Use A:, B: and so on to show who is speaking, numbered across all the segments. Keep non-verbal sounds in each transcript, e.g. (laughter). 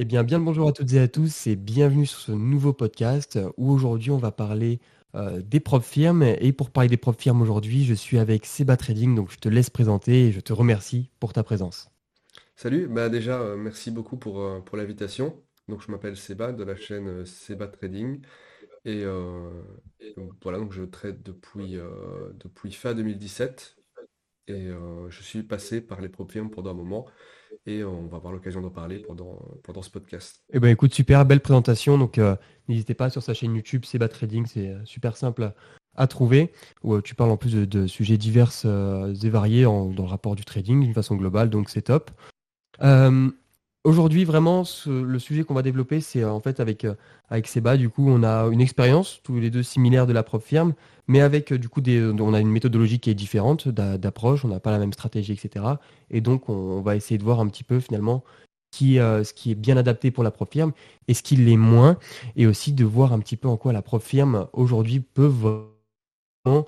A: Eh bien, bien le bonjour à toutes et à tous et bienvenue sur ce nouveau podcast où aujourd'hui on va parler euh, des propres firmes. Et pour parler des propres firmes aujourd'hui, je suis avec Seba Trading, donc je te laisse présenter et je te remercie pour ta présence.
B: Salut, bah déjà euh, merci beaucoup pour, euh, pour l'invitation. Donc je m'appelle Seba de la chaîne Seba Trading et voilà donc je trade depuis, depuis fin 2017 et je suis passé par les propres firmes pendant un moment et on va avoir l'occasion d'en parler pendant, pendant ce podcast.
A: Eh ben écoute, super belle présentation. Donc euh, n'hésitez pas sur sa chaîne YouTube Seba Trading, c'est euh, super simple à trouver. Où euh, tu parles en plus de, sujets divers euh, et variés dans le rapport du trading d'une façon globale, donc c'est top. Euh, aujourd'hui, vraiment, le sujet qu'on va développer, c'est euh, en fait avec, euh, avec Seba, du coup, on a une expérience, tous les deux similaires de la propre firme, mais avec euh, du coup, on a une méthodologie qui est différente d'a- d'approche, on n'a pas la même stratégie, etc. Et donc, on, va essayer de voir un petit peu finalement ce qui est bien adapté pour la propre firme et ce qui l'est moins, et aussi de voir un petit peu en quoi la propre firme aujourd'hui peut vraiment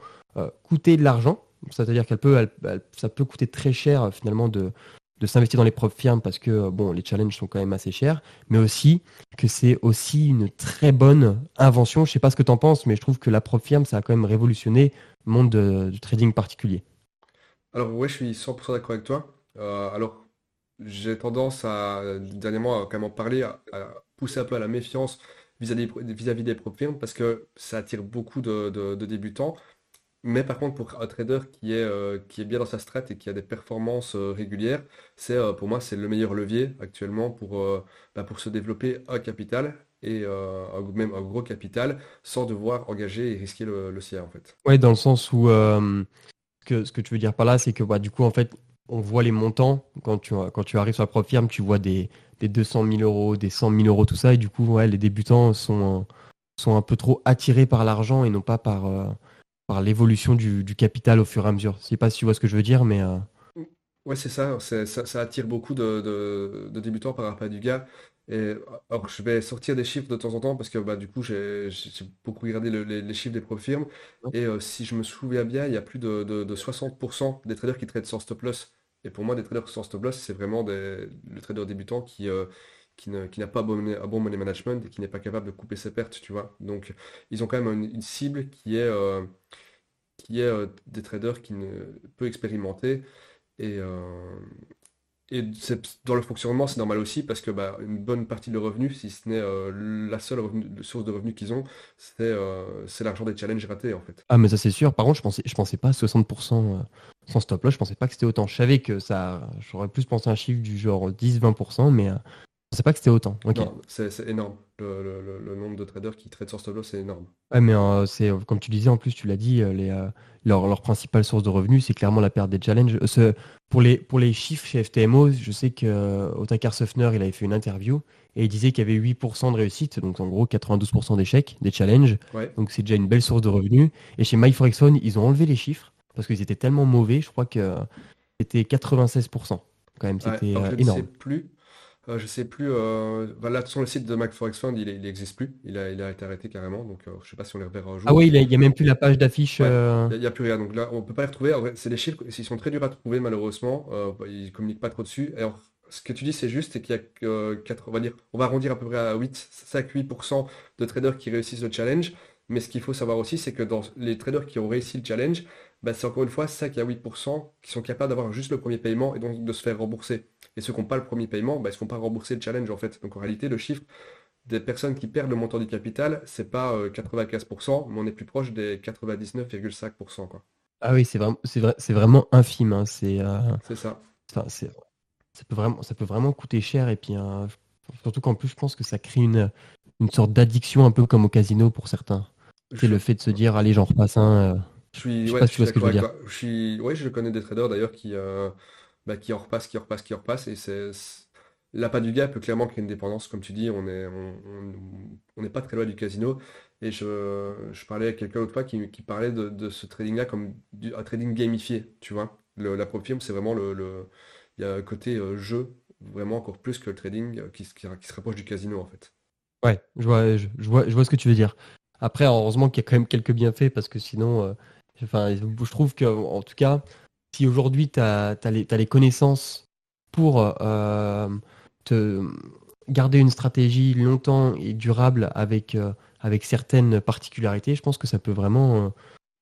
A: coûter de l'argent. C'est-à-dire qu'elle peut, ça peut coûter très cher finalement de, de s'investir dans les propres firmes parce que euh, bon, les challenges sont quand même assez chers, mais aussi que c'est aussi une très bonne invention. Je sais pas ce que tu en penses, mais je trouve que la propre firme, ça a quand même révolutionné le monde de- du trading particulier.
B: Alors ouais, je suis 100% d'accord avec toi. Euh, alors j'ai tendance à dernièrement à quand même en parler, à, pousser un peu à la méfiance vis-à-vis des propres firmes parce que ça attire beaucoup de débutants. Mais par contre, pour un trader qui est, euh, qui est bien dans sa strat et qui a des performances euh, régulières, c'est euh, pour moi c'est le meilleur levier actuellement pour, bah, pour se développer un capital et même un gros capital sans devoir engager et risquer le, le sien en fait.
A: Ouais, dans le sens où que, ce que tu veux dire par là, c'est que bah, du coup, en fait, on voit les montants. Quand tu, quand tu arrives sur la propre firme, tu vois des, des 200 000 euros, des 100 000 euros, tout ça. Et du coup, les débutants sont, sont un peu trop attirés par l'argent et non pas par, par l'évolution du, du capital au fur et à mesure. Je sais pas si tu vois ce que je veux dire, mais euh,
B: Ouais, c'est ça, ça, ça attire beaucoup de, de- de débutants par rapport à du gars. Et, alors, je vais sortir des chiffres de temps en temps parce que bah, du coup, j'ai beaucoup regardé le- les, les chiffres des propres firmes. Et euh, si je me souviens bien, il y a plus de, de- de 60% des traders qui traitent sans stop loss. Et pour moi, des traders sans stop loss, c'est vraiment des, le trader débutant qui, euh, qui n'a pas un bon, money- management et qui n'est pas capable de couper ses pertes, tu vois. Donc, ils ont quand même une, cible qui est, euh, qui est euh, des traders qui ne peu expérimentés. Et, euh, et dans le fonctionnement, c'est normal aussi parce que bah, une bonne partie de leurs revenus, si ce n'est la seule source de revenus qu'ils ont, c'est l'argent des challenges ratés en fait.
A: ah, mais ça c'est sûr. Par contre, je pensais, je pensais pas à 60% euh, sans stop loss. Je pensais pas que c'était autant. Je savais que ça, j'aurais plus pensé à un chiffre du genre 10-20%, mais je pas que c'était autant.
B: C'est énorme. Le, le- le- le nombre de traders qui traitent sans stop loss, c'est énorme.
A: Ouais, mais euh, c'est euh, comme tu disais, en plus, tu l'as dit, euh, les, euh, leur, leur principale source de revenus, c'est clairement la perte des challenges. Euh, pour, les, pour les chiffres chez FTMO, je sais que Otakar Sofner, il avait fait une interview et il disait qu'il y avait 8% de réussite, donc en gros 92% d'échecs, des challenges.
B: Ouais.
A: Donc c'est déjà une belle source de revenus. Et chez MyForexOne, ils ont enlevé les chiffres parce qu'ils étaient tellement mauvais, je crois que c'était 96%. Quand même, c'était
B: alors je ne sais
A: énorme.
B: plus. Euh, je sais plus. Euh, bah, là, sur le site de MacForex Fund, il n'existe plus. Il a, il a été arrêté carrément. Donc, euh, je sais pas si on les reverra un
A: Ah
B: jour.
A: oui, il n'y a, même plus la page d'affiche.
B: Ouais,
A: euh,
B: il n'y a, plus rien. Donc là, on peut pas les retrouver. C'est des chiffres, ils sont très durs à trouver malheureusement. Ils communiquent pas trop dessus. Et alors, ce que tu dis, c'est juste, c'est qu'il y a que euh, quatre- on va dire, on va arrondir à peu près à 8, 5-8% de traders qui réussissent le challenge. Mais ce qu'il faut savoir aussi, c'est que dans les traders qui ont réussi le challenge, bah, c'est encore une fois 5 à 8% qui sont capables d'avoir juste le premier paiement et donc de se faire rembourser. Et ceux qui n'ont pas le premier paiement, bah, ils ne se font pas rembourser le challenge en fait. Donc en réalité, le chiffre des personnes qui perdent le montant du capital, c'est pas euh, 95%, mais on est plus proche des 99,5%, quoi.
A: Ah oui, c'est vraiment, c'est vrai, c'est vraiment infime. hein, C'est, euh,
B: C'est ça.
A: Enfin, c'est, ça peut vraiment, ça peut vraiment coûter cher et puis euh, surtout qu'en plus je pense que ça crée une, une sorte d'addiction un peu comme au casino pour certains. C'est le fait de se dire allez j'en repasse un. euh,
B: je suis,
A: je sais
B: ouais,
A: pas
B: je
A: si tu vois ce que je veux dire.
B: toi. Je suis, ouais, je connais des traders d'ailleurs qui, euh, bah, qui en repassent, qui en repassent, qui en repassent, et c'est, du gars peut clairement créer une dépendance, comme tu dis, on est, on, on- n'est pas très loin du casino. Et je, je parlais avec quelqu'un l'autre fois qui, parlait de, ce trading-là comme du- un trading gamifié, tu vois. Le- la c'est vraiment le, côté euh, jeu, vraiment encore plus que le trading euh, qui, se- rapproche du casino en fait.
A: Ouais, je vois, je, je vois, je vois ce que tu veux dire. Après, heureusement qu'il y a quand même quelques bienfaits parce que sinon, euh, enfin, je trouve que en tout cas, si aujourd'hui tu as, les, connaissances pour euh, te, garder une stratégie longtemps et durable avec, avec certaines particularités, je pense que ça peut vraiment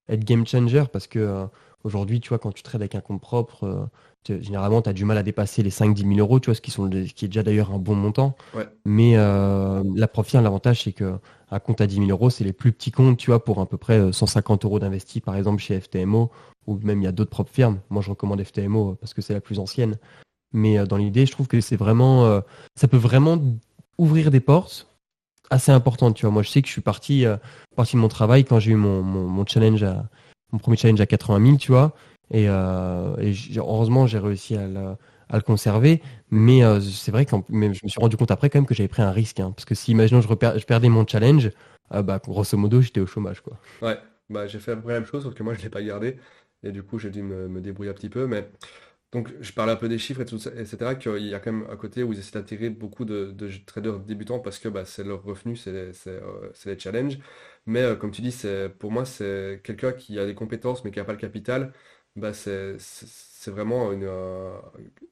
A: être game changer parce que aujourd'hui, tu vois, quand tu trades avec un compte propre, généralement, tu as du mal à dépasser les 5-10 000 euros, tu vois, ce qui, sont, qui est déjà d'ailleurs un bon montant. Mais la profit, l'avantage, c'est que un compte à 10 000 euros, c'est les plus petits comptes, tu vois, pour à peu près 150 euros d'investi, par exemple, chez FTMO, ou même il y a d'autres propres firmes. Moi, je recommande FTMO parce que c'est la plus ancienne. Mais dans l'idée, je trouve que c'est vraiment, ça peut vraiment ouvrir des portes assez importantes, tu vois. Moi, je sais que je suis parti, parti de mon travail quand j'ai eu mon, mon, challenge mon premier challenge à 80 000, tu vois. Et, heureusement, j'ai réussi à le, conserver. Mais c'est vrai que je me suis rendu compte après quand même que j'avais pris un risque. Hein. parce que si, imaginons, je, je perdais mon challenge, bah, grosso modo, j'étais au chômage. Quoi.
B: Ouais, bah, j'ai fait la même chose, sauf que moi, je ne l'ai pas gardé. Et du coup, j'ai dû me, débrouiller un petit peu. Mais donc, je parlais un peu des chiffres et tout ça, etc. Qu'il y a quand même un côté où ils essaient d'attirer beaucoup de, traders débutants parce que bah, c'est leur revenu, c'est les, challenges. Mais comme tu dis, pour moi, c'est quelqu'un qui a des compétences mais qui n'a pas le capital bah c'est vraiment une, euh,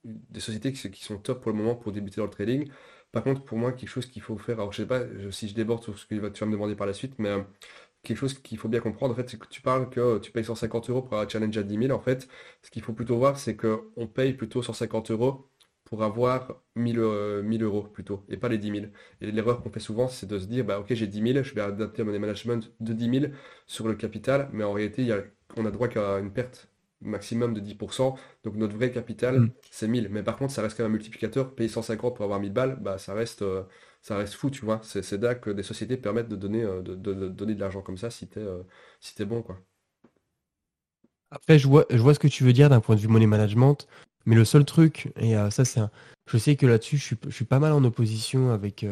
B: des sociétés qui, sont top pour le moment pour débuter dans le trading. Par contre, pour moi, quelque chose qu'il faut faire, alors je sais pas si je déborde sur ce que tu vas me demander par la suite, mais euh, quelque chose qu'il faut bien comprendre, en fait, c'est que tu parles que tu payes 150 euros pour un challenge à 10 000. En fait, ce qu'il faut plutôt voir, c'est qu'on paye plutôt 150 euros pour avoir 1000, euh, euros plutôt, et pas les 10 000. Et l'erreur qu'on fait souvent, c'est de se dire, bah ok, j'ai 10 000, je vais adapter mon management de 10 000 sur le capital, mais en réalité, y a, on a droit qu'à une perte maximum de 10%. Donc notre vrai capital, mm. c'est 1000. Mais par contre, ça reste quand même un multiplicateur. Payer 150 pour avoir 1000 balles, bah, ça, reste, euh, ça reste fou, tu vois. C'est là que des sociétés permettent de donner euh, de, donner de l'argent comme ça si t'es euh, si es bon, quoi.
A: Après, je vois, je vois ce que tu veux dire d'un point de vue money management. Mais le seul truc, et ça, c'est Je sais que là-dessus, je suis, je suis pas mal en opposition avec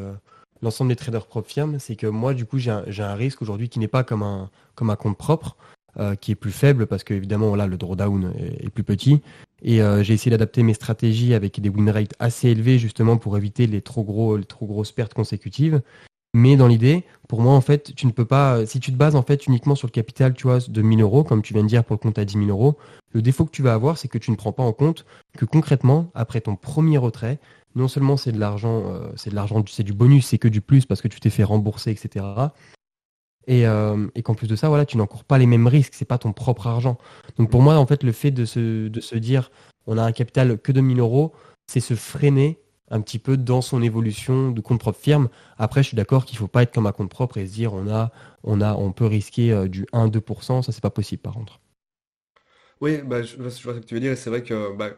A: l'ensemble des traders propres firmes. C'est que moi, du coup, j'ai un, un, risque aujourd'hui qui n'est pas comme un, comme un compte propre. Euh, qui est plus faible parce qu'évidemment là le drawdown est, est plus petit. Et euh, j'ai essayé d'adapter mes stratégies avec des win rates assez élevés justement pour éviter les trop, gros, les trop grosses pertes consécutives. Mais dans l'idée, pour moi, en fait, tu ne peux pas, si tu te bases en fait uniquement sur le capital, tu vois, de 1000 euros, comme tu viens de dire pour le compte à 10 000 euros, le défaut que tu vas avoir, c'est que tu ne prends pas en compte que concrètement, après ton premier retrait, non seulement c'est de l'argent, euh, c'est de l'argent, c'est du bonus, c'est que du plus parce que tu t'es fait rembourser, etc. Euh, et, qu'en plus de ça, voilà, tu n'encours pas les mêmes risques, c'est pas ton propre argent. Donc pour moi, en fait, le fait de se, de se dire on a un capital que de 1000 euros, c'est se freiner un petit peu dans son évolution de compte propre firme. Après, je suis d'accord qu'il ne faut pas être comme un compte propre et se dire on a, on a, on peut risquer euh, du 1-2%, ça c'est pas possible par contre.
B: Oui, bah, je, vois ce que tu veux dire, et c'est vrai que, bah,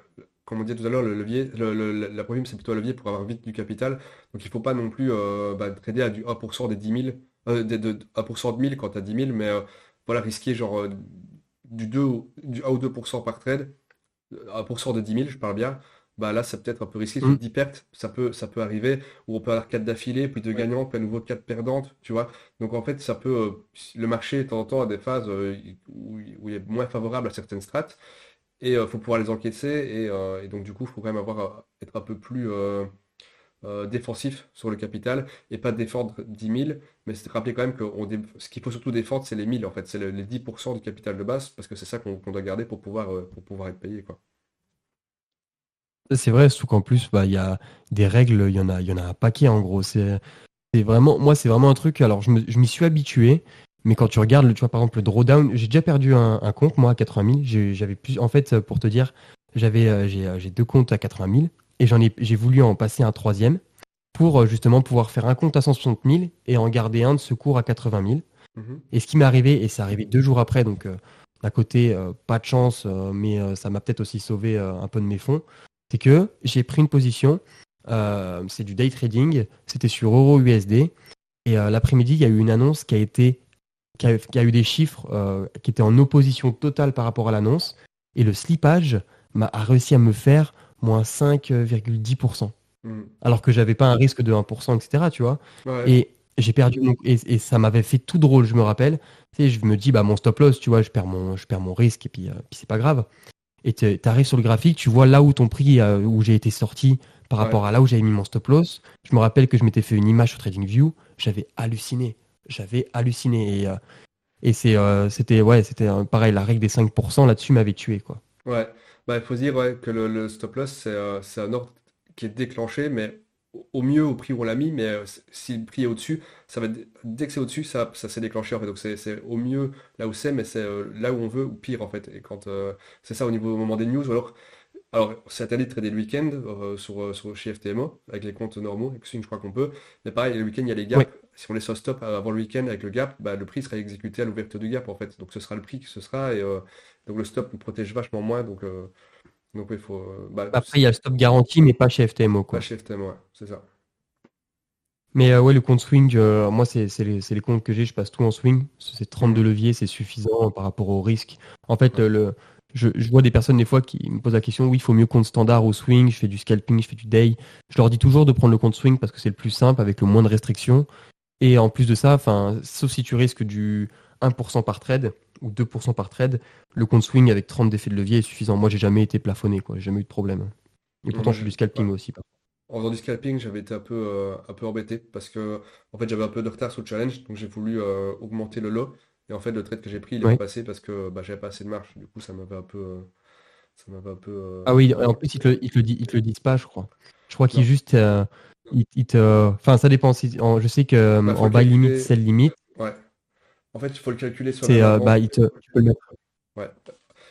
B: comme on disait tout à l'heure, le levier, le, la prime, c'est plutôt un levier pour avoir vite du capital. Donc il ne faut pas non plus euh, bah, trader à du 1% des 10 000 euh, de, de, 1% de 1000 quand tu as 10 000, mais euh, voilà, risquer genre euh, du, 2, du 1 ou 2% par trade, 1% de 10 000, je parle bien, bah là c'est peut-être un peu risqué, mmh. 10 pertes, ça peut, ça peut arriver, ou on peut avoir 4 d'affilée, puis 2 gagnants, puis à nouveau 4 perdantes, tu vois. Donc en fait, ça peut, le marché de temps en temps a des phases où, il est moins favorable à certaines strates, et il faut pouvoir les encaisser, et, et, donc du coup, il faut quand même avoir, être un peu plus euh, défensif sur le capital et pas défendre 10 000. Mais c'est rappeler quand même que ce qu'il faut surtout défendre, c'est les 1000 en fait, c'est les 10% du capital de base parce que c'est ça qu'on doit garder pour pouvoir, euh, pour pouvoir être payé. Quoi.
A: C'est vrai, surtout qu'en plus, bah, il y a des règles, il y, en a, y en a un paquet en gros. C'est vraiment, moi, c'est vraiment un truc. Alors, je m'y suis habitué, mais quand tu regardes, tu vois, par exemple, le drawdown, j'ai déjà perdu un, compte, moi, à 80 000. J'avais plus, en fait, pour te dire, j'avais, euh, j'ai deux comptes à 80 000 et j'en ai, j'ai voulu en passer un troisième pour euh, justement pouvoir faire un compte à 160 000 et en garder un de secours à 80 000. Mhm. Et ce qui m'est arrivé, et c'est arrivé deux jours après, donc euh, d'un côté, euh, pas de chance, mais ça m'a peut-être aussi sauvé un peu de mes fonds, c'est que j'ai pris une position, c'est du day trading, c'était sur Euro USD, et l'après-midi, il y a eu une annonce qui a été qui a, eu des chiffres qui étaient en opposition totale par rapport à l'annonce, et le slippage m'a a réussi à me faire moins 5,10%. Hmm. Alors que j'avais pas un risque de 1%, etc. Tu vois Et j'ai perdu et, ça m'avait fait tout drôle, je me rappelle. Tu sais, je me dis, bah mon stop loss, tu vois, je perds mon, je perds mon risque et puis, euh, puis c'est pas grave. Et tu arrives sur le graphique, tu vois là où ton prix, euh, où j'ai été sorti par rapport à là où j'avais mis mon stop loss. Je me rappelle que je m'étais fait une image sur TradingView, j'avais halluciné. J'avais halluciné. Et, euh, et c'est, c'était, ouais, c'était pareil, la règle des 5% là-dessus m'avait tué, quoi.
B: Ouais. Bah, il faut dire que le, stop loss, c'est euh, c'est un ordre qui est déclenché, mais au mieux au prix où on l'a mis, mais euh, si le prix est au-dessus, ça va dès que c'est au-dessus, ça, s'est déclenché en fait. Donc c'est au mieux là où c'est, mais c'est euh, là où on veut ou pire en fait. Et quand c'est ça au niveau au moment des news, ou alors alors, c'est interdit de trader le week-end sur, sur, chez FTMO, avec les comptes normaux, avec Swing, je crois qu'on peut. Mais pareil, le week-end, il y a les gaps. Si on les sur stop avant le week-end avec le gap, bah, le prix sera exécuté à l'ouverture du gap, en fait. Donc, ce sera le prix que ce sera. Et donc, le stop nous protège vachement moins. Donc, donc il faut.
A: Bah, Après, il y a le stop garanti, mais pas chez FTMO. Quoi.
B: Pas chez FTMO, ouais, c'est ça.
A: Mais euh, ouais, le compte swing, euh, moi, c'est les, les, comptes que j'ai, je passe tout en swing. C'est 32 leviers, c'est suffisant par rapport au risque. En fait, le, je, je, vois des personnes des fois qui me posent la question, oui, il faut mieux compte standard au swing, je fais du scalping, je fais du day. Je leur dis toujours de prendre le compte swing parce que c'est le plus simple, avec le moins de restrictions. Et en plus de ça, sauf si tu risques du 1% par trade, ou 2% par trade, le compte swing avec 30 d'effets de levier est suffisant. Moi, j'ai jamais été plafonné, quoi. J'ai jamais eu de problème. Et pourtant, je fais du scalping aussi.
B: En faisant du scalping, j'avais été un peu, euh, un peu embêté parce que en fait, j'avais un peu de retard sur le challenge, donc j'ai voulu euh, augmenter le lot. Et en fait, le trade que j'ai pris, il est pas passé parce que bah, j'avais pas assez de marge. Du coup, ça m'avait un peu. Euh, ça m'avait un peu
A: ah oui, en plus, ils te, le, le, disent pas, je crois. Je crois qu'ils juste. Enfin, ça dépend. je sais que bah, en buy limit, sell limit.
B: Ouais. En fait, il faut le calculer sur
A: la euh, bah, il te, tu peux le mettre.
B: Ouais.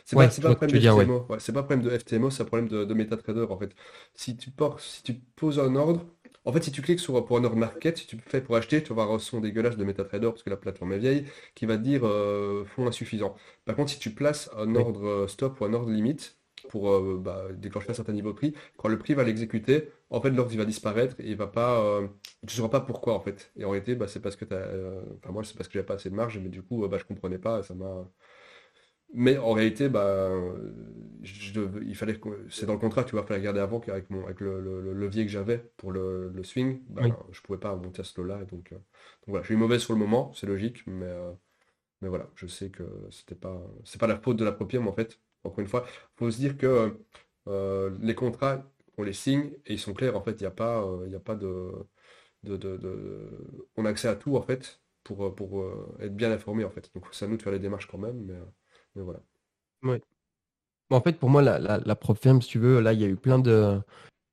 B: C'est pas, pas, un problème de FTMO. Ouais. c'est pas un problème de FTMO, c'est un problème de, de MetaTrader en fait. Si tu, portes, si tu poses un ordre, en fait, si tu cliques sur, pour un ordre market, si tu fais pour acheter, tu vas avoir un son dégueulasse de MetaTrader parce que la plateforme est vieille qui va te dire euh, fonds insuffisant. Par contre, si tu places un ordre euh, stop ou un ordre limite, pour euh, bah, déclencher un certain niveau de prix. Quand le prix va l'exécuter, en fait, l'ordre il va disparaître et il va pas. Euh, tu ne sauras pas pourquoi en fait. Et en réalité, bah, c'est parce que tu euh, Enfin, moi, c'est parce que j'avais pas assez de marge, mais du coup, bah, je comprenais pas. Ça m'a. Mais en réalité, bah, il fallait c'est dans le contrat, tu vois, il fallait regarder avant qu'avec mon, avec le, levier que j'avais pour le, swing, bah, je pouvais pas monter à ce lot-là. Donc, donc, voilà, je suis mauvais sur le moment, c'est logique, mais, mais voilà, je sais que c'était pas, c'est pas la faute de la propriété, en fait. Encore une fois, il faut se dire que euh, les contrats, on les signe et ils sont clairs. En fait, il n'y a pas, euh, il a pas de, On a accès à tout, en fait, pour, pour euh, être bien informé, en fait. Donc, c'est à nous de faire les démarches quand même, mais, voilà.
A: Oui. En fait, pour moi, la, la, firme, si tu veux, là, il y a eu plein de,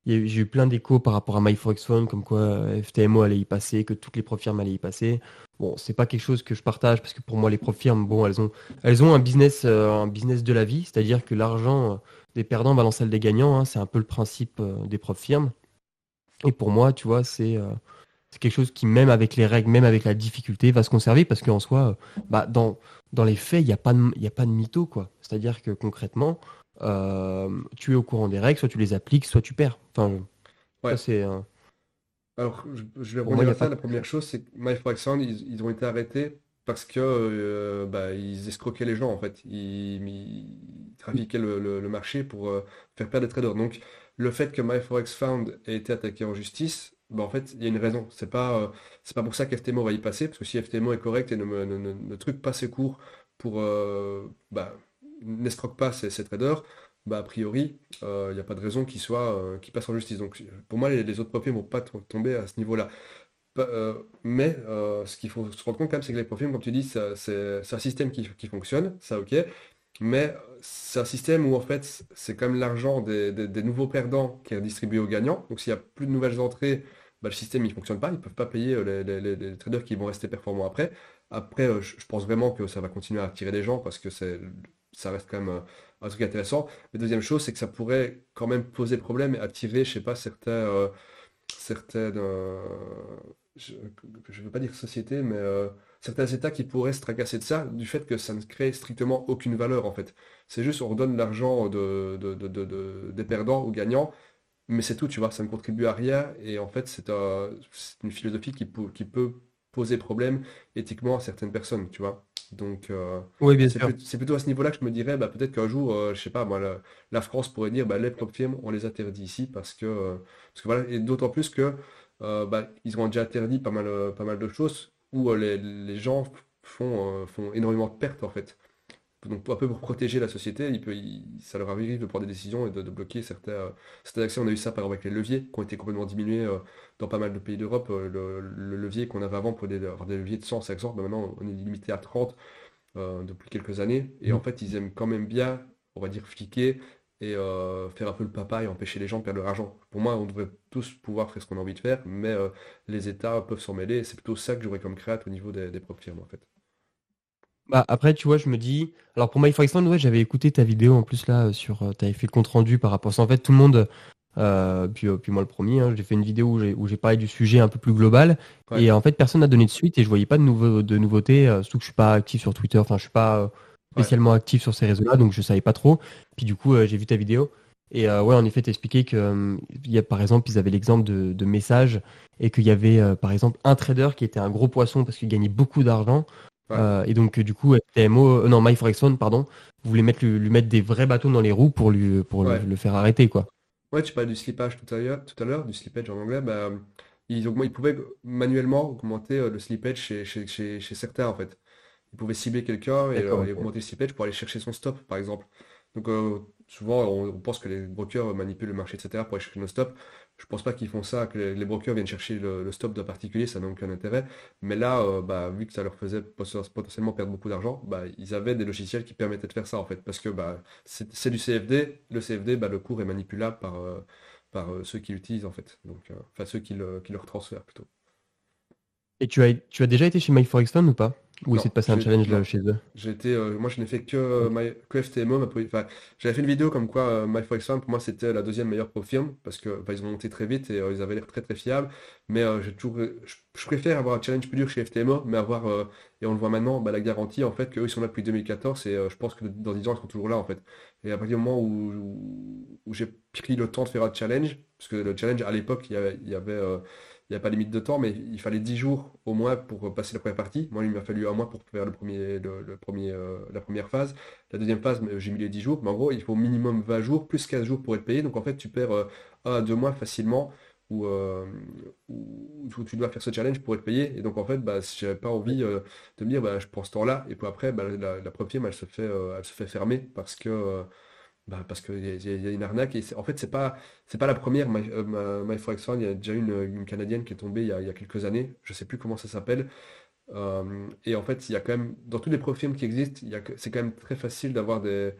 A: j'ai eu plein d'échos par rapport à MyForexPhone, comme quoi euh, FTMO allait y passer, que toutes les profs firmes allaient y passer. Bon, c'est pas quelque chose que je partage parce que pour moi, les profs firmes, bon, elles ont, elles ont un business, euh, un business de la vie, c'est-à-dire que l'argent euh, des perdants va dans celle des gagnants. Hein. c'est un peu le principe des profs firmes. Et pour moi, tu vois, c'est c'est quelque chose qui, même avec les règles, même avec la difficulté, va se conserver parce qu'en soi, bah, dans, dans les faits, il n'y a, pas de, a pas de mytho, quoi. C'est-à-dire que concrètement, euh, tu es au courant des règles, soit tu les appliques, soit tu perds. Enfin,
B: ouais. c'est. Alors, je, vais revenir à ça. La première chose, c'est que MyForex ils, ils, ont été arrêtés parce que euh, bah, ils escroquaient les gens en fait. Ils, trafiquaient le, marché pour euh, faire perdre des traders. Donc, le fait que MyForex Found ait été attaqué en justice, bah, en fait, il y a une raison. C'est pas, c'est pas pour ça qu'FTMO va y passer, parce que si FTMO est correct et ne, ne, truc pas ses cours pour bah, n'escroque pas ces, traders, bah, a priori, il euh, n'y a pas de raison qu'ils soient, euh, passent en justice. Donc pour moi, les, autres profils ne vont pas tomber à ce niveau-là. Euh, mais ce qu'il faut se rendre compte quand même, c'est que les profils, comme tu dis, c'est un système qui, fonctionne, ça ok, mais c'est un système où en fait, c'est quand même l'argent des, nouveaux perdants qui est redistribué aux gagnants. Donc s'il n'y a plus de nouvelles entrées, bah, le système ne fonctionne pas, ils ne peuvent pas payer les, traders qui vont rester performants après. Après, je, je pense vraiment que ça va continuer à attirer des gens parce que ça reste quand même euh, un, truc intéressant. Mais deuxième chose, c'est que ça pourrait quand même poser problème et attirer, je sais pas, euh, certaines, euh, je ne veux pas dire société, mais certains États qui pourraient se tracasser de ça, du fait que ça ne crée strictement aucune valeur en fait. C'est juste on redonne l'argent de, des perdants aux gagnants, mais c'est tout, tu vois, ça ne contribue à rien. Et en fait c'est une philosophie qui, qui peut poser problème éthiquement à certaines personnes, tu vois. Donc, euh,
A: oui, bien
B: c'est, plutôt à ce niveau-là que je me dirais, bah, peut-être qu'un jour, euh, je sais pas, moi, la, France pourrait dire, bah, les propres firmes, on les interdit ici parce que, euh, parce que voilà, et d'autant plus que bah, ils ont déjà interdit pas mal, pas mal de choses où les, les, gens font, font énormément de pertes en fait donc un peu pour protéger la société, il peut, ça leur arrive de prendre des décisions et de, bloquer certains, euh, certains accès. On a eu ça par exemple avec les leviers qui ont été complètement diminués euh, dans pas mal de pays d'Europe. Euh, le, levier qu'on avait avant pour des, avoir des leviers de 100, 500, ben maintenant on est limité à 30 depuis quelques années. Et en mmh. fait, ils aiment quand même bien, on va dire, fliquer et euh, faire un peu le papa et empêcher les gens de perdre leur argent. Pour moi, on devrait tous pouvoir faire ce qu'on a envie de faire, mais euh, les États peuvent s'en mêler. et C'est plutôt ça que j'aurais comme créate au niveau des, des propres firmes, en fait.
A: Bah, après, tu vois, je me dis. Alors pour My Forex Fund, ouais, j'avais écouté ta vidéo en plus là sur. tu avais fait le compte rendu par rapport à ça. En fait, tout le monde. euh, puis, euh, puis moi le premier, hein, j'ai fait une vidéo où j'ai parlé du sujet un peu plus global.
B: Ouais,
A: Et en fait, personne n'a donné de suite et je voyais pas de nouveau, de nouveautés. euh, surtout que je suis pas actif sur Twitter. Enfin, je suis pas euh,
B: ouais,
A: spécialement actif sur ces réseaux-là, donc je savais pas trop. Puis du coup, euh, j'ai vu ta vidéo. Et euh, ouais, en effet, t'expliquais que euh, il y a, par exemple, ils avaient l'exemple de, de messages et qu'il y avait euh, par exemple un trader qui était un gros poisson parce qu'il gagnait beaucoup d'argent.
B: Ouais.
A: Euh, et donc, euh, du coup, TMO, euh, non, MyForexFund, pardon, voulait mettre, lui, lui mettre des vrais bâtons dans les roues pour, lui, pour le,
B: Ouais.
A: le faire arrêter, quoi.
B: Ouais, tu parlais du slippage tout à l'heure, tout à l'heure, du slippage en anglais, bah, ils, augmen- ils pouvaient manuellement augmenter euh, le slippage chez, chez, chez, chez certains, en fait. Ils pouvaient cibler quelqu'un et, euh, augmenter le slippage pour aller chercher son stop, par exemple. Donc, euh, souvent, on, pense que les brokers manipulent le marché, etc., pour aller chercher nos stops. Je pense pas qu'ils font ça, que les, brokers viennent chercher le, stop d'un particulier, ça n'a aucun intérêt. Mais là, euh, bah, vu que ça leur faisait pot- potentiellement perdre beaucoup d'argent, bah, ils avaient des logiciels qui permettaient de faire ça, en fait. Parce que bah, c'est du CFD. Le CFD, bah, le cours est manipulable par, euh, euh, ceux qui l'utilisent en fait. Donc, enfin ceux qui le, qui retransfèrent plutôt.
A: Et tu as, tu as déjà été chez MyForexFund ou pas? Ou essayer de passer un challenge là chez eux?
B: Été, euh, moi je n'ai fait que, euh, My- que FTMO. ma pro- Enfin, j'avais fait une vidéo comme quoi euh, MyForexFund pour moi c'était la deuxième meilleure pro firme parce que enfin, ils ont monté très vite et euh, ils avaient l'air très très fiables. Mais j'ai toujours, je, je préfère avoir un challenge plus dur chez FTMO, mais avoir et on le voit maintenant, bah, la garantie en fait qu'eux ils sont là depuis 2014 et je pense que dans 10 ans ils seront toujours là en fait. Et à partir du moment où, j'ai pris le temps de faire un challenge, parce que le challenge à l'époque il y avait, il y euh, pas de limite de temps, mais il fallait 10 jours au moins pour passer la première partie. Moi, il m'a fallu un mois pour faire le premier, le, premier, euh, la première phase. La deuxième phase, j'ai mis les 10 jours. Mais en gros, il faut au minimum 20 jours, plus 15 jours pour être payé. Donc en fait, tu perds euh, 1 à 2 mois facilement où, euh, où- tu dois faire ce challenge pour être payé. Et donc en fait, bah, j'avais pas envie euh, de me dire, bah, je prends ce temps-là. Et puis après, bah, la, la preuve elle se fait, euh, elle se fait fermer parce que... bah, parce qu'il y, a une arnaque et en fait c'est pas c'est pas la première My, My il y a déjà une, une Canadienne qui est tombée il y a, quelques années je sais plus comment ça s'appelle et en fait il y a quand même dans tous les profils qui existent c'est quand même très facile d'avoir des,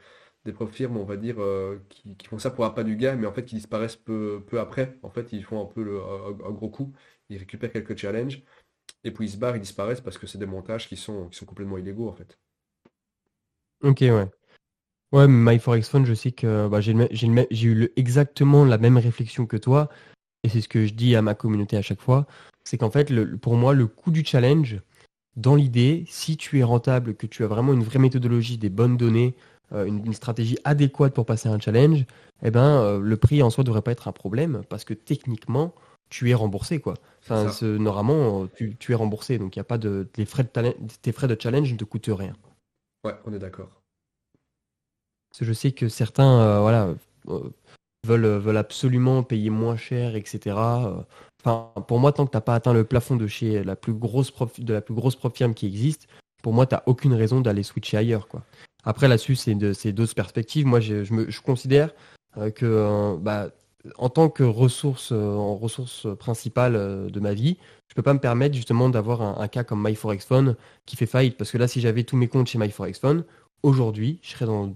B: des profils on va dire euh, qui, font ça pour appât du gars mais en fait qui disparaissent peu, peu après en fait ils font un peu un, gros coup ils récupèrent quelques challenges et puis ils se barrent ils disparaissent parce que c'est des montages qui sont, qui sont complètement illégaux en fait
A: Ok, ouais. Ouais, mais MyForexFund, je sais que bah, j'ai eu exactement la même réflexion que toi. Et c'est ce que je dis à ma communauté à chaque fois. C'est qu'en fait, pour moi, le coût du challenge, dans l'idée, si tu es rentable, que tu as vraiment une vraie méthodologie, des bonnes données, une, une stratégie adéquate pour passer un challenge, eh ben, euh, le prix en soi ne devrait pas être un problème parce que techniquement, tu es remboursé, quoi. Enfin, ce- normalement, euh, tu, tu es remboursé. Donc, il n'y a pas de, les frais de tes frais de challenge ne te coûtent rien.
B: ouais on est d'accord
A: Parce que je sais que certains, euh, voilà, euh, veulent, veulent absolument payer moins cher, etc. Euh, Enfin, pour moi, tant que t'as pas atteint le plafond de chez la plus grosse prof, de la plus grosse prof firme qui existe, pour moi, t'as aucune raison d'aller switcher ailleurs, quoi. Après, là-dessus, c'est d'autres perspectives. Moi, je, je me, je considère euh, que, euh, bah, en tant que ressource, euh, en ressource principale de ma vie, je peux pas me permettre justement d'avoir un, un cas comme MyForexFund qui fait faillite. Parce que là, si j'avais tous mes comptes chez MyForexFund, aujourd'hui, je serais dans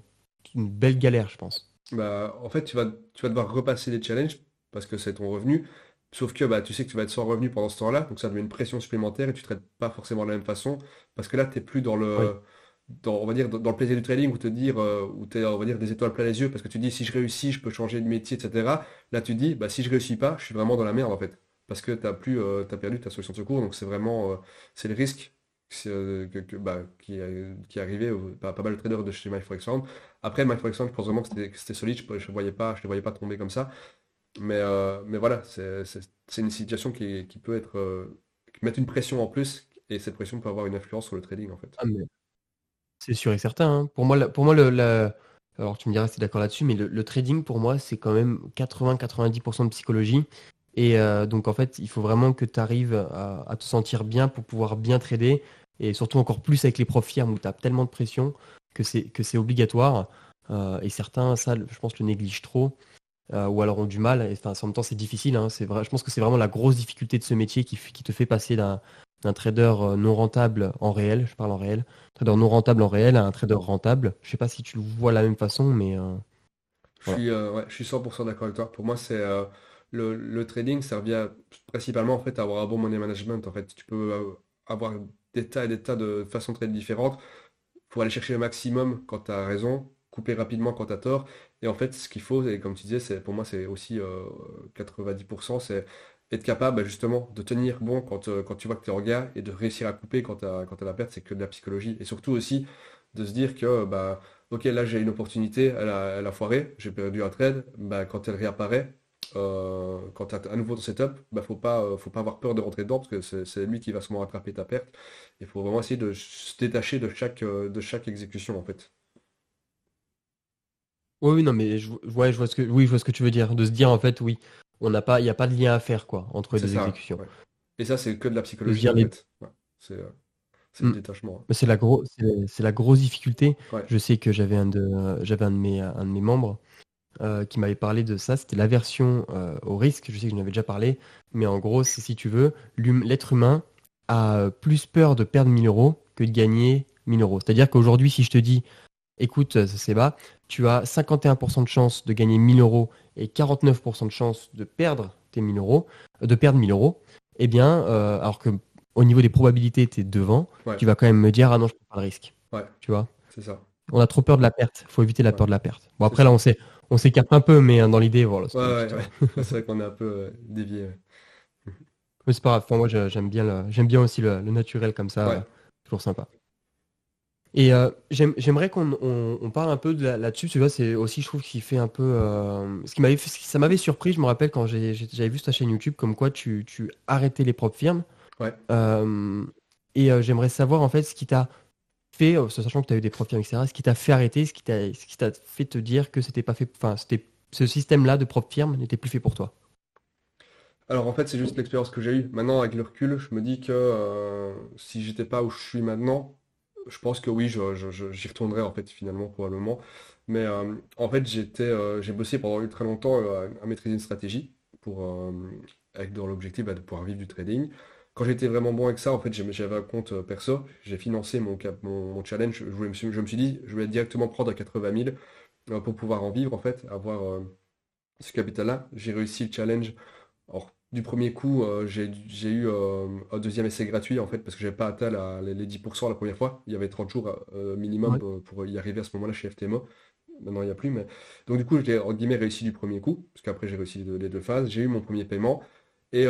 A: une belle galère, je pense.
B: Bah, en fait, tu vas, tu vas devoir repasser les challenges parce que c'est ton revenu. Sauf que bah, tu sais que tu vas être sans revenu pendant ce temps-là, donc ça devient une pression supplémentaire et tu ne traites pas forcément de la même façon parce que là, tu n'es plus dans
A: Oui.
B: Dans, on va dire, dans, le plaisir du trading où te dire, euh, où tu on va dire, des étoiles plein les yeux parce que tu dis si je réussis, je peux changer de métier, etc. Là, tu dis bah, si je réussis pas, je suis vraiment dans la merde en fait parce que tu as plus, euh, t'as perdu ta solution de secours, donc c'est vraiment, euh, c'est le risque euh, bah, qui, qui est arrivé à pas mal de traders de chez MyForexFund. Après, MyForexFund, je pense vraiment que c'était solide, je ne voyais pas, je les voyais pas tomber comme ça. Mais, euh, mais voilà, c'est une situation qui, peut être, qui mettre une pression en plus, et cette pression peut avoir une influence sur le trading en fait.
A: Ah, c'est sûr et certain. hein. Pour moi, alors tu me diras si tu d'accord là-dessus, mais le, trading, pour moi, c'est quand même 80-90% de psychologie. Et euh, donc, en fait, il faut vraiment que tu arrives à, te sentir bien pour pouvoir bien trader. Et surtout encore plus avec les profs firmes où tu as tellement de pression que c'est obligatoire. Euh, et certains, ça, je pense, le négligent trop. euh, ou alors ont du mal. Enfin, en même temps, c'est difficile. hein. Vrai, je pense que c'est vraiment la grosse difficulté de ce métier qui te fait passer d'un d'un trader euh, non rentable en réel, je parle en réel, trader non rentable en réel à un trader rentable. Je sais pas si tu le vois de la même façon, mais euh,
B: Je suis, euh, ouais, je suis 100% d'accord avec toi. Pour moi, c'est euh, le, le trading, ça revient principalement en fait à avoir un bon money management. En fait, tu peux avoir des tas et des tas de façons de trader différentes pour aller chercher le maximum quand tu as raison, couper rapidement quand tu as tort. Et en fait, ce qu'il faut, et comme tu disais, c'est pour moi, c'est aussi 90%, c'est être capable bah, justement de tenir bon quand, quand tu vois que tu es en et de réussir à couper quand tu as, quand la perte, c'est que de la psychologie. Et surtout aussi de se dire que bah, ok, là j'ai une opportunité, elle a, foiré, j'ai perdu un trade, bah, quand elle réapparaît, euh, quand tu as à nouveau ton setup, bah, faut pas, euh, faut pas avoir peur de rentrer dedans parce que c'est lui qui va sûrement rattraper ta perte. Il faut vraiment essayer de se détacher de chaque, euh, de chaque exécution en fait.
A: Oui, oui, non, mais je, je vois ce que, oui, je vois ce que tu veux dire. De se dire en fait, oui, on n'a pas, il n'y a pas de lien à faire quoi entre les deux exécutions.
B: Et ça, c'est que de la psychologie en fait. c'est c'est le mm. détachement.
A: C'est la, c'est la grosse difficulté. Je sais que j'avais un de, j'avais un de mes, un de mes membres euh, qui m'avait parlé de ça. C'était l'aversion euh, au risque. Je sais que j'en avais déjà parlé. Mais en gros, c'est si tu veux, l'être humain a plus peur de perdre 1000 euros que de gagner 1000 euros. C'est-à-dire qu'aujourd'hui, si je te dis, écoute, c'est bas, tu as 51% de chance de gagner 1000 euros et 49% de chance de perdre tes 1000 euros, de perdre 1000 euros, eh bien, euh, alors que au niveau des probabilités, tu es devant, tu vas quand même me dire, ah non, je prends pas le risque.
B: Ouais.
A: Tu vois?
B: C'est ça.
A: On a trop peur de la perte. Il faut éviter la peur de la perte. Bon, après, là, on s'est, on s'écarte un peu, mais hein, dans l'idée, voilà.
B: Ouais, (laughs) c'est vrai qu'on est un peu euh, dévié.
A: Mais c'est pas grave. moi, j'aime bien, j'aime bien aussi le, naturel comme ça. toujours sympa. Et euh, j'aimerais qu'on parle un peu de là-dessus. tu vois, c'est aussi, je trouve, qu'il fait un peu. Euh, ce qui m'avait, ça m'avait surpris. Je me rappelle quand j'avais vu ta chaîne YouTube, comme quoi tu, tu arrêtais les propres firmes.
B: Ouais.
A: Euh, et j'aimerais savoir en fait ce qui t'a fait, sachant que tu as eu des profs, etc., ce qui t'a fait arrêter, ce qui t'a, ce qui fait te dire que c'était pas fait, enfin, c'était ce système-là de propre firme n'était plus fait pour toi?
B: Alors en fait, c'est juste l'expérience que j'ai eue. Maintenant, avec le recul, je me dis que si j'étais pas où je suis maintenant, je pense que oui, j'y retournerais en fait finalement probablement. Mais en fait, j'étais, j'ai bossé pendant très longtemps à maîtriser une stratégie pour, avec dans l'objectif bah, de pouvoir vivre du trading. Quand j'étais vraiment bon avec ça, en fait, j'avais un compte euh, perso, j'ai financé mon, mon, challenge. Je, me suis, je me suis dit, je voulais directement prendre à 80 000 euh, pour pouvoir en vivre, en fait, avoir euh, ce capital-là. J'ai réussi le challenge. Du premier coup, j'ai eu un deuxième essai gratuit, en fait, parce que j'avais pas atteint les, 10% la première fois. Il y avait 30 jours minimum pour, y arriver à ce moment-là chez FTMO. Maintenant, il n'y a plus. Mais... Donc, du coup, j'ai, en guillemets, réussi du premier coup, parce qu'après, j'ai réussi les deux phases. J'ai eu mon premier paiement. Et,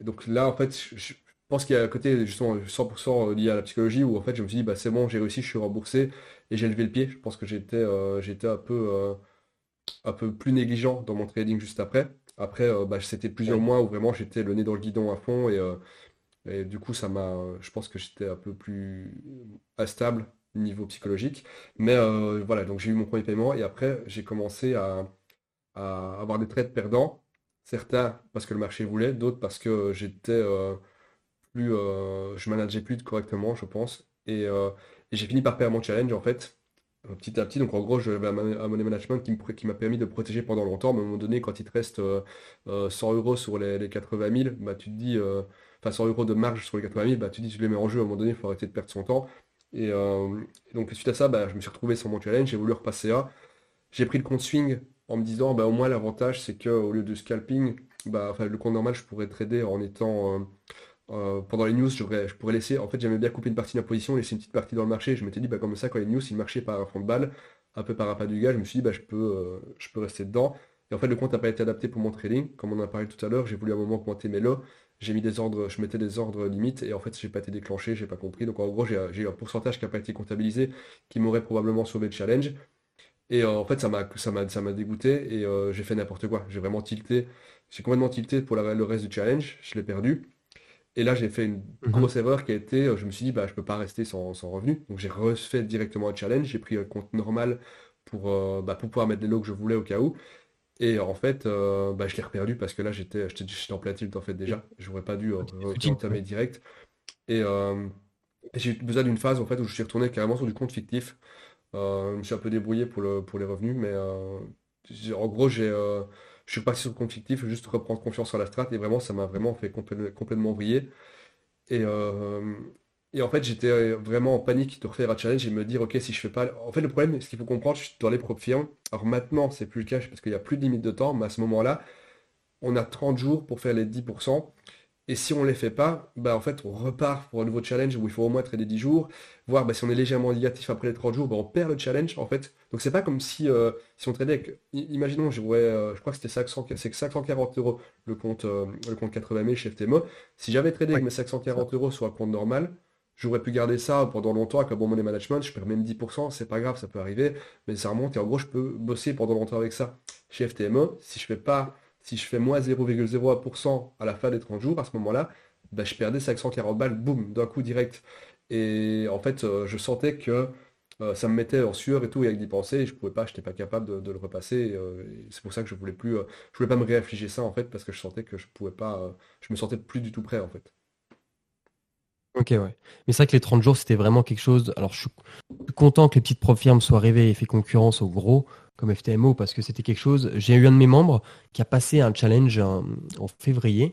B: donc là, en fait, je, pense qu'il y a un côté justement 100% lié à la psychologie où en fait je me suis dit bah c'est bon, j'ai réussi, je suis remboursé et j'ai levé le pied. Je pense que j'étais euh, j'étais un peu euh, un peu plus négligent dans mon trading juste après. Après, euh, bah, c'était plusieurs mois où vraiment j'étais le nez dans le guidon à fond et, et du coup ça m'a je pense que j'étais un peu plus instable niveau psychologique. Mais voilà, donc j'ai eu mon premier paiement et après j'ai commencé à, à avoir des trades perdants Certains parce que le marché voulait, d'autres parce que j'étais euh, plus, euh, je manageais plus correctement, je pense. Et, euh, et j'ai fini par perdre mon challenge en fait, petit à petit. Donc en gros, j'avais un money management qui m'a permis de protéger pendant longtemps. Mais à un moment donné, quand il te reste 100 euros sur les, 80 000, bah, tu te dis, enfin 100 euros de marge sur les 80 000, bah, tu te dis, tu les mets en jeu. À un moment donné, il faut arrêter de perdre son temps. Et, donc suite à ça, bah, je me suis retrouvé sur mon challenge, j'ai voulu repasser à. J'ai pris le compte swing en me disant bah, au moins l'avantage c'est que au lieu de scalping, bah, le compte normal je pourrais trader en étant euh, pendant les news, je pourrais laisser, en fait j'aimais bien couper une partie de la position, laisser une petite partie dans le marché, je m'étais dit bah, comme ça quand les news il marchait par un fond de balle, un peu par pas du gars, je me suis dit bah, je, peux, euh, je peux rester dedans. Et en fait le compte n'a pas été adapté pour mon trading, comme on en a parlé tout à l'heure, j'ai voulu à un moment augmenter mes lots, j'ai mis des ordres, je mettais des ordres limites et en fait j'ai pas été déclenché, j'ai pas compris. Donc en gros j'ai un pourcentage qui n'a pas été comptabilisé qui m'aurait probablement sauvé le challenge. Et euh, en fait, ça m'a, ça m'a, m'a dégoûté et j'ai fait n'importe quoi. J'ai vraiment tilté. J'ai complètement tilté pour le reste du challenge. Je l'ai perdu. Et là, j'ai fait une mhm. grosse erreur qui a été, euh, je me suis dit, bah, je peux pas rester sans, revenu. Donc j'ai refait directement un challenge. J'ai pris un compte normal pour, bah, pour pouvoir mettre les lots que je voulais au cas où. Et en fait, bah, je l'ai reperdu parce que là, j'étais, j'étais en tilt en fait déjà. J'aurais pas dû entamer direct. Et, j'ai eu besoin d'une phase en fait où je suis retourné carrément sur du compte fictif. Euh, je me suis un peu débrouillé pour, le, pour les revenus, mais euh, en gros, j'ai, euh, je suis parti sur le compte fictif, juste reprendre confiance en la strat, et vraiment, ça m'a vraiment fait complètement, briller. Et, Et en fait, j'étais euh, vraiment en panique de refaire un challenge et me dire, ok, si je fais pas. En fait, le problème, ce qu'il faut comprendre, je suis dans les propres firmes. Alors maintenant, c'est plus le cas parce qu'il n'y a plus de limite de temps, mais à ce moment-là, on a 30 jours pour faire les 10%. Et si on ne les fait pas, bah en fait, on repart pour un nouveau challenge où il faut au moins trader 10 jours. Voir bah, si on est légèrement négatif après les 30 jours, bah, on perd le challenge en fait. Donc c'est pas comme si, euh, si on tradait avec. Imaginons, je, euh, je crois que c'était 540 euros le compte, euh, le compte 80 000 chez FTMO. Si j'avais tradé avec mes 540 euros sur un compte normal, j'aurais pu garder ça pendant longtemps avec un bon money management. Je perds même 10%, c'est pas grave, ça peut arriver. Mais ça remonte et en gros, je peux bosser pendant longtemps avec ça. Chez FTMO, si je fais pas si je fais moins 0,01% à la fin des 30 jours, à ce moment-là, bah, je perdais 540 balles, boum, d'un coup direct. Et en fait, euh, je sentais que euh, ça me mettait en sueur et tout, et avec d'y penser, et je pouvais pas, je n'étais pas capable de, le repasser. Euh, c'est pour ça que je voulais plus, je voulais pas me réaffliger ça en fait, parce que je sentais que je pouvais pas, je me sentais plus du tout prêt en fait.
A: Ok, ouais. Mais c'est vrai que les 30 jours, c'était vraiment quelque chose. Alors, je suis content que les petites prop firmes soient arrivées et fait concurrence aux gros comme FTMO parce que c'était quelque chose. J'ai eu un de mes membres qui a passé un challenge en, février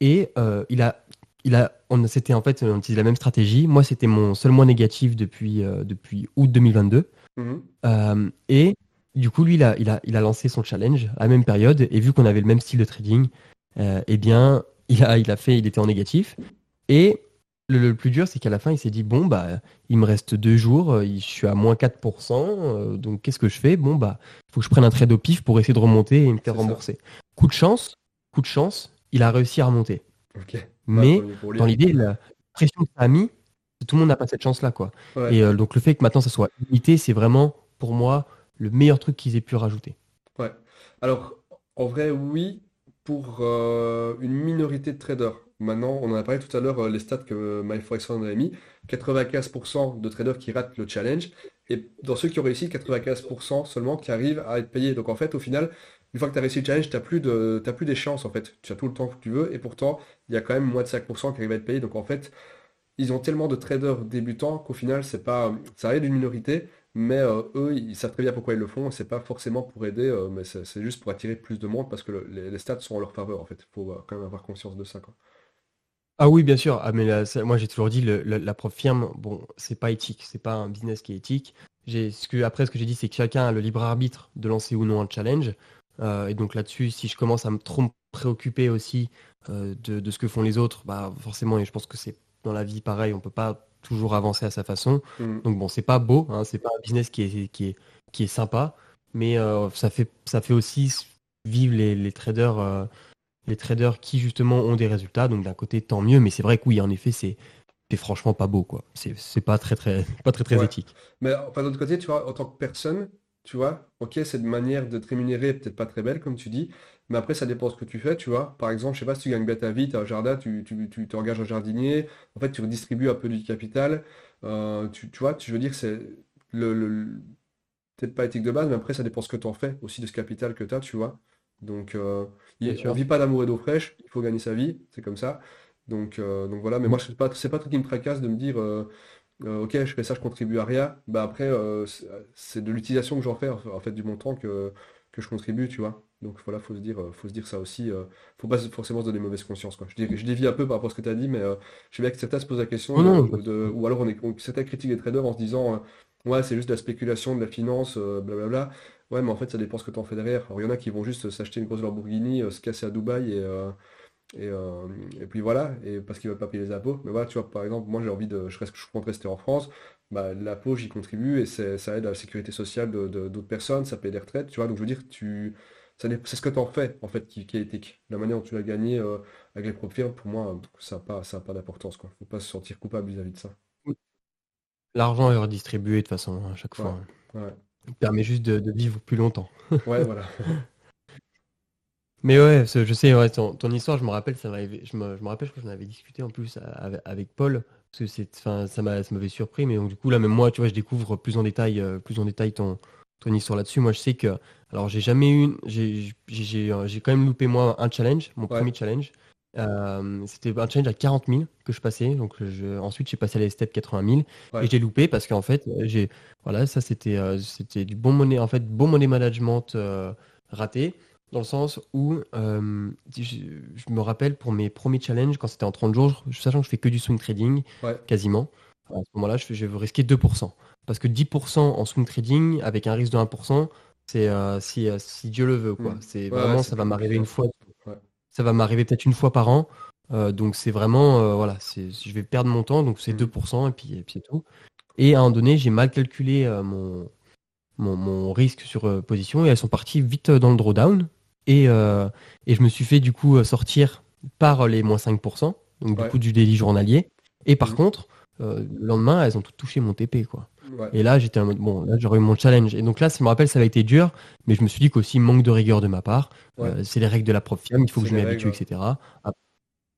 A: et euh, il a, il a, on c'était en fait on utilisait la même stratégie. Moi, c'était mon seul mois négatif depuis euh, depuis août 2022 mhm. euh, et du coup, lui, il a, il a, il a lancé son challenge à la même période et vu qu'on avait le même style de trading, eh bien, il a, il a fait, il était en négatif et le, plus dur, c'est qu'à la fin, il s'est dit bon, bah, il me reste deux jours, euh, je suis à moins 4%, euh, donc qu'est-ce que je fais? Bon, bah, il faut que je prenne un trade au pif pour essayer de remonter et me faire rembourser. Coup de chance, coup de chance, il a réussi à remonter. Mais dans l'idée, la pression que ça a mis, tout le monde n'a pas cette chance-là, quoi. Et euh, donc le fait que maintenant ça soit limité, c'est vraiment, pour moi, le meilleur truc qu'ils aient pu rajouter.
B: Ouais. Alors, en vrai, oui, pour une minorité de traders. Maintenant, on en a parlé tout à l'heure, euh, les stats que MyForex avait mis. 95% de traders qui ratent le challenge. Et dans ceux qui ont réussi, 95% seulement qui arrivent à être payés. Donc en fait, au final, une fois que tu as réussi le challenge, tu n'as plus, de, d'échéance en fait. Tu as tout le temps que tu veux. Et pourtant, il y a quand même moins de 5% qui arrivent à être payés. Donc en fait, ils ont tellement de traders débutants qu'au final, c'est pas, ça arrive d'une minorité. Mais euh, eux, ils savent très bien pourquoi ils le font. C'est pas forcément pour aider, euh, mais c'est, juste pour attirer plus de monde parce que les, stats sont en leur faveur en fait. Il faut quand même avoir conscience de ça.
A: Ah oui, bien sûr. Ah, mais moi, j'ai toujours dit, la prof firme, bon, c'est pas éthique, c'est pas un business qui est éthique. J'ai, ce que, après, ce que j'ai dit, c'est que chacun a le libre arbitre de lancer ou non un challenge. Euh, et donc là-dessus, si je commence à me trop me préoccuper aussi euh, de, ce que font les autres, bah forcément, et je pense que c'est dans la vie pareil, on peut pas toujours avancer à sa façon. Mm. Donc bon, c'est pas beau, hein, c'est pas un business qui est, qui est, qui est sympa, mais euh, ça, fait, ça fait aussi vivre les, les traders les traders qui justement ont des résultats. Donc d'un côté, tant mieux. Mais c'est vrai que oui, en effet, c'est franchement pas beau, quoi. C'est pas très très (laughs) pas très très éthique.
B: Mais enfin, d'un autre côté, tu vois, en tant que personne, tu vois, ok, cette manière de te rémunérer peut-être pas très belle, comme tu dis, mais après, ça dépend ce que tu fais, tu vois. Par exemple, je sais pas si tu gagnes bien ta vie, tu as un jardin, tu, tu, t'engages un jardinier, en fait, tu redistribues un peu du capital. Euh, tu, tu, vois, je veux dire, c'est le, peut-être pas éthique de base, mais après, ça dépend ce que tu en fais aussi de ce capital que tu as, tu vois. Donc, euh, on vit pas d'amour et d'eau fraîche, il faut gagner sa vie, c'est comme ça. Donc, euh, donc voilà, mais moi, c'est pas, c'est pas truc qui me tracasse de me dire, euh, ok, je fais ça, je contribue à rien. Bah après, c'est de l'utilisation que j'en fais, en fait, du montant que, que je contribue, tu vois. Donc voilà, faut se dire, faut se dire ça aussi. faut pas forcément se donner mauvaise conscience. Quoi. Je, je dévie un peu par rapport à ce que tu as dit, mais je sais bien que certains se posent la question, de, ou alors on est, certains critiquent les traders en se disant, ouais, c'est juste de la spéculation, de la finance, blablabla. Ouais, mais en fait, ça dépend ce que tu en fais derrière. Alors, il y en a qui vont juste s'acheter une grosse Lamborghini, euh, se casser à Dubaï et, euh, euh, et, puis voilà, et parce qu'ils veulent pas payer les impôts. Mais voilà, tu vois, par exemple, moi j'ai envie de. Je, reste, je compte rester en France, bah, l'impôt j'y contribue et ça aide à la sécurité sociale de, d'autres personnes, ça paye des retraites, tu vois. Donc je veux dire, tu. C'est ce que tu en fais, en fait, qui, est éthique. La manière dont tu l'as gagné avec les propres firmes, pour moi, ça n'a pas, ça pas d'importance. Il ne faut pas se sentir coupable vis-à-vis de ça.
A: L'argent est redistribué de toute façon, à chaque fois. ouais permet juste de, vivre plus longtemps. (laughs)
B: Ouais, voilà.
A: Mais ouais, je sais, ouais, ton, histoire, je me rappelle, ça je, me, je me rappelle, je crois que j'en avais discuté en plus avec, Paul, parce que c'est, ça, ça m'avait surpris, mais donc, du coup, là, même moi, tu vois, je découvre plus en détail, euh, plus en détail ton, ton histoire là-dessus. Moi, je sais que, alors, j'ai jamais eu, j'ai, j'ai, quand même loupé, moi, un challenge, mon premier challenge. Euh, c'était un challenge à 40 000 que je passais. Donc je, ensuite j'ai passé à la step 80 000 et j'ai loupé parce qu'en fait j'ai voilà ça c'était euh, c'était du bon monnaie en fait bon money management euh, raté Dans le sens où euh, je, je me rappelle pour mes premiers challenges, quand c'était en 30 jours, je- sachant que je fais que du swing trading,
B: Ouais,
A: quasiment, à ce moment-là, je, je risquer 2%. Parce que 10% en swing trading, avec un risque de 1%, c'est euh, si, euh, si Dieu le veut, quoi.
B: hmm.
A: C'est
B: Ouais,
A: vraiment, ça va m'arriver une fois, ça va m'arriver peut-être une fois par an. Euh, donc c'est vraiment, euh, voilà, je vais perdre mon temps, donc c'est
B: hmm.
A: 2% et puis, et puis c'est tout. Et à un moment donné, j'ai mal calculé euh, mon, mon, mon risque sur position et elles sont parties vite dans le drawdown. Et, et je me suis fait du coup sortir par les moins 5%, donc du
B: Ouais,
A: coup du délit journalier. Et par
B: hmm.
A: contre, le lendemain, elles ont toutes touché mon TP, quoi.
B: Ouais,
A: Et là, j'étais en mode, bon, là, j'aurais eu mon challenge. Et donc là, ça me rappelle, ça avait été dur, mais je me suis dit qu'aussi, manque de rigueur de ma part.
B: ouais.
A: Euh, c'est les règles de la prof il faut que je m'y habitue, etc.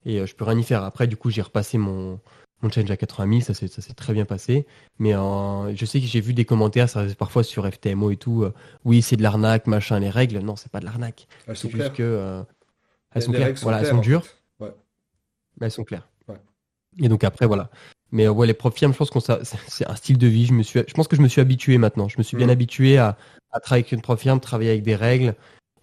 A: Et euh, je peux rien y faire. Après, du coup, j'ai repassé mon, mon challenge à 80 000, ça s'est ça s'est très bien passé. Mais euh, je sais que j'ai vu des commentaires, ça parfois sur FTMO et tout. euh, oui, c'est de l'arnaque, machin, les règles. Non, c'est pas de l'arnaque.
B: Elles
A: C'est
B: sont
A: juste
B: claires.
A: que elles
B: Les,
A: sont claires.
B: sont
A: Voilà, elles sont
B: en
A: dures,
B: fait.
A: Mais elles sont claires. Et donc après, voilà. Mais euh, ouais, les profs firmes, je pense que ça, c'est un style de vie. Je me suis, je pense que je me suis habitué maintenant. Je me suis bien
B: Hmm.
A: habitué à, à travailler avec une prof firme, travailler avec des règles,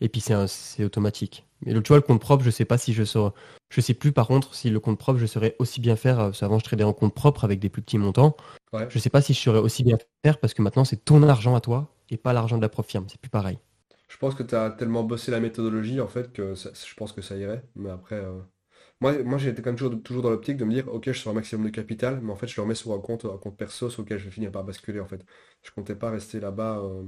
A: et puis c'est automatique. Mais le, tu vois, le compte propre, je sais pas si je saurais, je sais plus par contre si le compte propre, je saurais aussi bien faire. euh, parce qu'avant, je tradais en compte propre avec des plus petits montants.
B: Ouais.
A: Je sais pas si je saurais aussi bien faire parce que maintenant, c'est ton argent à toi et pas l'argent de la prof firme. C'est plus pareil.
B: Je pense que tu as tellement bossé la méthodologie en fait que ça- je pense que ça irait. Mais après, euh, moi, moi été quand même toujours, toujours dans l'optique de me dire, ok, je sors un maximum de capital, mais en fait, je le remets sur un compte, un compte perso sur lequel je vais finir par basculer en fait. Je comptais pas rester là-bas euh,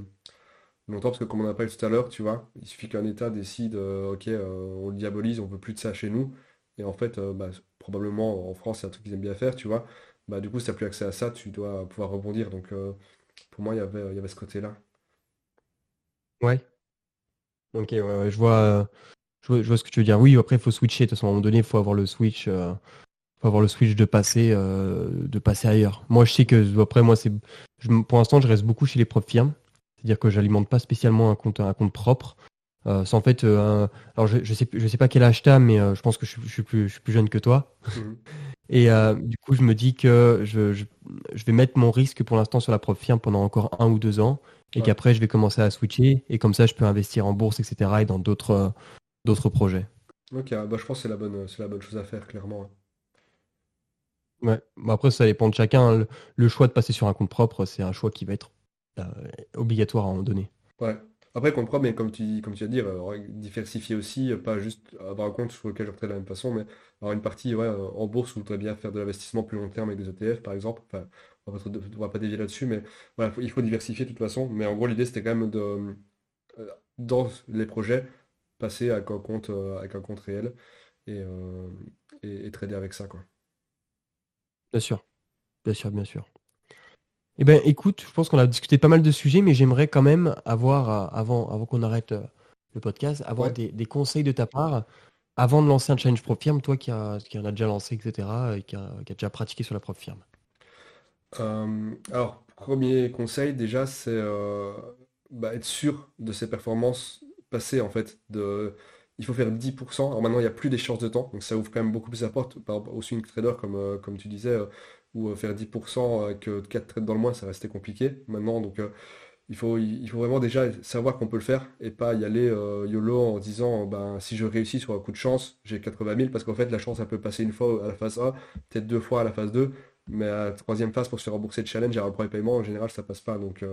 B: longtemps parce que comme on a parlé tout à l'heure, tu vois, il suffit qu'un État décide, euh, ok, euh, on le diabolise, on veut plus de ça chez nous. Et en fait, bah, probablement en France, c'est un truc qu'ils aiment bien faire, tu vois. Bah, du coup, si tu n'as plus accès à ça, tu dois pouvoir rebondir. Donc, pour moi, il y avait, y avait ce côté-là.
A: Ouais. Ok, ouais, je vois, je vois, je vois ce que tu veux dire. Oui, après, il faut switcher. De toute façon, à un moment donné, il faut avoir le switch. euh, faut avoir le switch de passer, euh, de passer ailleurs. Moi, je sais que après, moi, c'est, pour l'instant, je reste beaucoup chez les propres firmes. C'est-à-dire que j'alimente pas spécialement un compte, un compte propre. Euh, c'est en fait, euh, un- alors je, je sais, je sais pas quel âge t'as, mais euh, je pense que je, suis- je suis plus, je suis plus jeune que toi.
B: Mhm. (laughs)
A: Et euh, du coup, je me dis que je, je, je vais mettre mon risque pour l'instant sur la propre firme pendant encore un ou deux ans, et
B: Ouais.
A: qu'après, je vais commencer à switcher, et comme ça, je peux investir en bourse, etc., et dans d'autres, euh, d'autres projets.
B: Ok, bah, je pense que c'est la bonne, c'est la bonne chose à faire, clairement.
A: Ouais. Bon, après, ça dépend de chacun. hein. Le, le choix de passer sur un compte propre, c'est un choix qui va être euh, obligatoire à un moment donné.
B: Ouais. Après, compte propre, mais comme tu, comme tu vas dire, euh, diversifier aussi, euh, pas juste avoir un compte sur lequel je retraite de la même façon, mais avoir une partie ouais, en bourse où je voudrais bien faire de l'investissement plus long terme avec des ETF, par exemple. Enfin, on on va pas dévier là-dessus, mais voilà, il faut diversifier de toute façon. Mais en gros, l'idée, c'était quand même de, dans les projets, passer avec un compte, euh, avec un compte réel et, euh, et, et trader avec ça, quoi.
A: Bien sûr, bien sûr, bien sûr. Eh ben, écoute, je pense qu'on a discuté pas mal de sujets, mais j'aimerais quand même avoir, euh, avant, avant qu'on arrête le podcast, avoir
B: Ouais.
A: des, des conseils de ta part avant de lancer un challenge pro firme, toi qui, a- qui en a déjà lancé, etc., et qui a, qui a déjà pratiqué sur la propre firme.
B: Euh, alors, premier conseil, déjà, c'est euh, bah, être sûr de ses performances passées, en fait. De, il faut faire 10%. Alors maintenant, il n'y a plus d'échéance de temps, donc ça ouvre quand même beaucoup plus la porte par rapport au swing trader, comme, euh, comme tu disais, euh, où euh, faire 10% avec euh, 4 trades dans le mois, ça restait compliqué. Maintenant, donc, il faut, il faut vraiment déjà savoir qu'on peut le faire et pas y aller YOLO en disant, ben, si je réussis sur un coup de chance, j'ai 80 000, parce qu'en fait, la chance, elle peut passer une fois à la phase 1, peut-être deux fois à la phase 2. Mais à la troisième phase, pour se rembourser le challenge, avoir le premier paiement, en général, ça passe pas. Donc,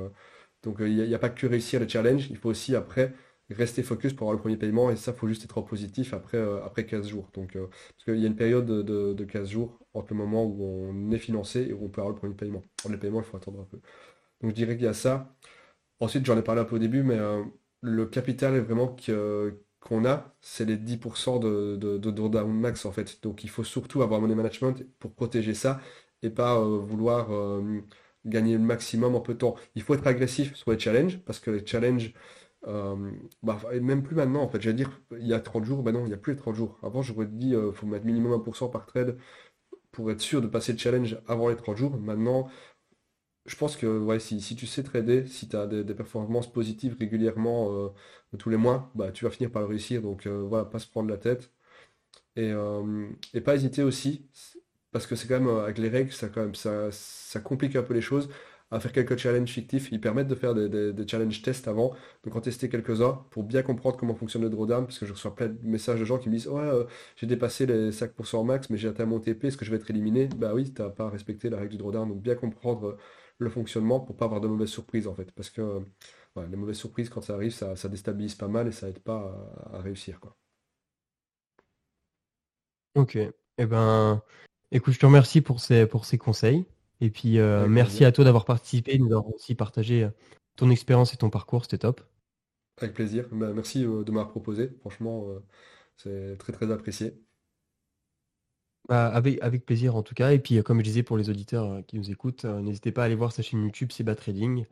B: donc il n'y a, a pas que réussir le challenge, il faut aussi après rester focus pour avoir le premier paiement. Et ça, faut juste être positif après, euh, après 15 jours. Donc, euh, parce qu'il y a une période de, de, de 15 jours entre le moment où on est financé et où on peut avoir le premier paiement. Pour les paiements, il faut attendre un peu. Donc, je dirais qu'il y a ça. Ensuite, j'en ai parlé un peu au début, mais euh, le capital est vraiment que- qu'on a, c'est les 10% de, de, de max en fait. Donc il faut surtout avoir money management pour protéger ça et pas vouloir gagner le maximum en peu de temps. Il faut être agressif sur les challenges parce que les challenges, euh, bah, même plus maintenant en fait, j'allais dire il y a 30 jours, bah non, il n'y a plus les 30 jours. Avant j'aurais dit il faut mettre minimum 1% par trade pour être sûr de passer le challenge avant les 30 jours. Maintenant, je pense que ouais, si, si tu sais trader, si tu as des, performances positives régulièrement euh, tous les mois, bah, tu vas finir par le réussir. Donc euh, voilà, pas se prendre la tête. Et, euh, et pas hésiter aussi, parce que c'est quand même euh, avec les règles, ça, quand même, ça, ça complique un peu les choses, à faire quelques challenges fictifs. Ils permettent de faire des, challenges tests avant, donc en tester quelques-uns pour bien comprendre comment fonctionne le drawdown, parce que je reçois plein de messages de gens qui me disent Ouais, euh, j'ai dépassé les 5% max, mais j'ai atteint mon TP, est-ce que je vais être éliminé? Bah oui, tu n'as pas respecté la règle du drawdown, donc bien comprendre le fonctionnement pour pas avoir de mauvaises surprises en fait. Parce que les mauvaises surprises, quand ça arrive, ça, déstabilise pas mal et ça aide pas à, réussir. Quoi.
A: Ok. Eh ben, écoute, je te remercie pour ces, pour ces conseils. Et puis, euh, merci à toi d'avoir participé, nous avoir aussi partagé euh, ton expérience et ton parcours. C'était top.
B: Avec plaisir. Bah, merci euh, de m'avoir proposé. Franchement, c'est très, très apprécié.
A: Bah, avec, avec plaisir en tout cas. Et puis, comme je disais pour les auditeurs qui nous écoutent, n'hésitez pas à aller voir sa chaîne YouTube, c'est Trading.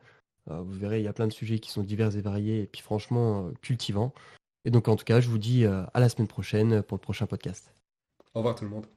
A: vous verrez, il y a plein de sujets qui sont divers et variés et puis franchement cultivants. Et donc, en tout cas, je vous dis à la semaine prochaine pour le prochain podcast.
B: Au revoir tout le monde.